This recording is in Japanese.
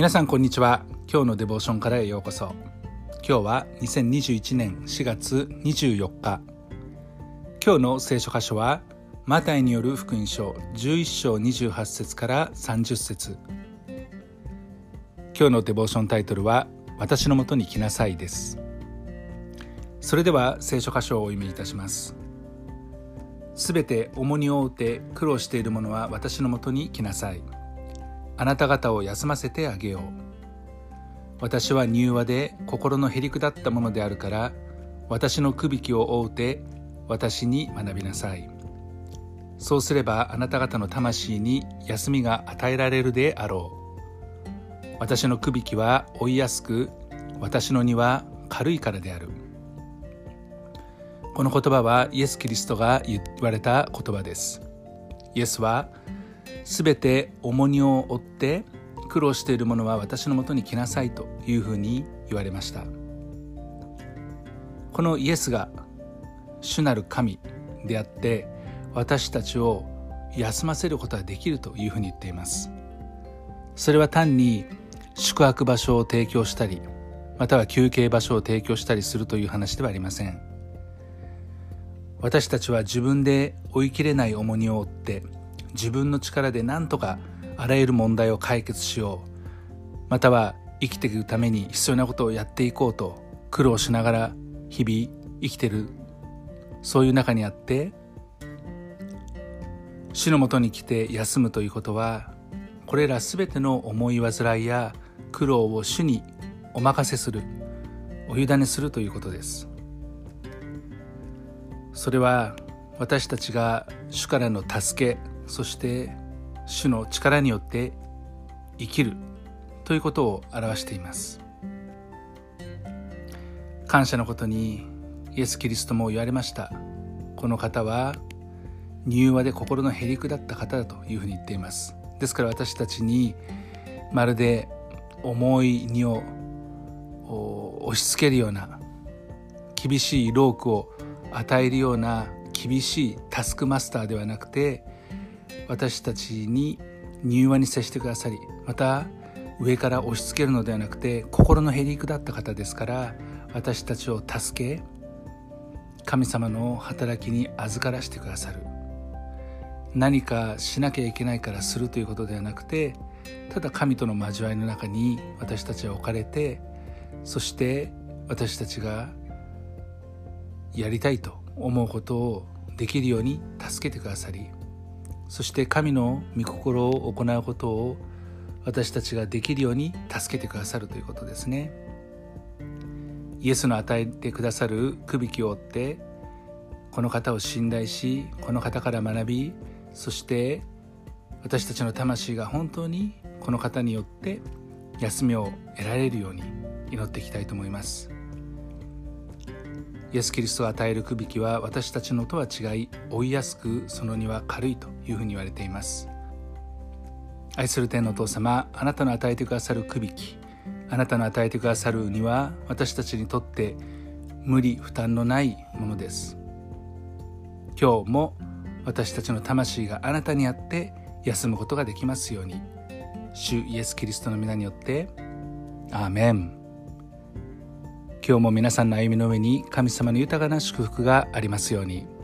皆さんこんにちは。今日のデボーションからへようこそ。今日は2021年4月24日。今日の聖書箇所はマタイによる福音書11章28節から30節。今日のデボーションタイトルは私のもとに来なさいです。それでは聖書箇所をお読みいたします。すべて重荷を負って苦労している者は私のもとに来なさい。あなた方を休ませてあげよう。私は柔和で心のへりくだったものであるから私のくびきを追うて私に学びなさい。そうすればあなた方の魂に休みが与えられるであろう。私のくびきは追いやすく私の荷は軽いからである。この言葉はイエス・キリストが言われた言葉です。イエスはすべて重荷を負って苦労している者は私のもとに来なさいというふうに言われました。このイエスが主なる神であって私たちを休ませることができるというふうに言っています。それは単に宿泊場所を提供したりまたは休憩場所を提供したりするという話ではありません。私たちは自分で追い切れない重荷を負って自分の力で何とかあらゆる問題を解決しよう。または生きていくために必要なことをやっていこうと苦労しながら日々生きてる。そういう中にあって主のもとに来て休むということはこれら全ての思い煩いや苦労を主にお任せするお委ねするということです。それは私たちが主からの助けそして主の力によって生きるということを表しています。感謝のことにイエス・キリストも言われました。この方は柔和で心のへりくだった方だというふうに言っています。ですから私たちにまるで重い荷を押し付けるような厳しいロークを与えるような厳しいタスクマスターではなくて私たちに柔和に接してくださりまた上から押し付けるのではなくて心のへりくだった方ですから私たちを助け神様の働きに預からしてくださる。何かしなきゃいけないからするということではなくてただ神との交わりの中に私たちは置かれてそして私たちがやりたいと思うことをできるように助けてくださりそして神の御心を行うことを私たちができるように助けてくださるということですね。イエスの与えてくださるくびきを追ってこの方を信頼しこの方から学びそして私たちの魂が本当にこの方によって休みを得られるように祈っていきたいと思います。イエス・キリストが与えるくびきは私たちのとは違い追いやすくその荷は軽いというふうに言われています。愛する天のお父様あなたの与えてくださるくびきあなたの与えてくださるには私たちにとって無理負担のないものです。今日も私たちの魂があなたにあって休むことができますように。主イエス・キリストの皆によってアーメン。今日も皆さんの歩みの上に神様の豊かな祝福がありますように。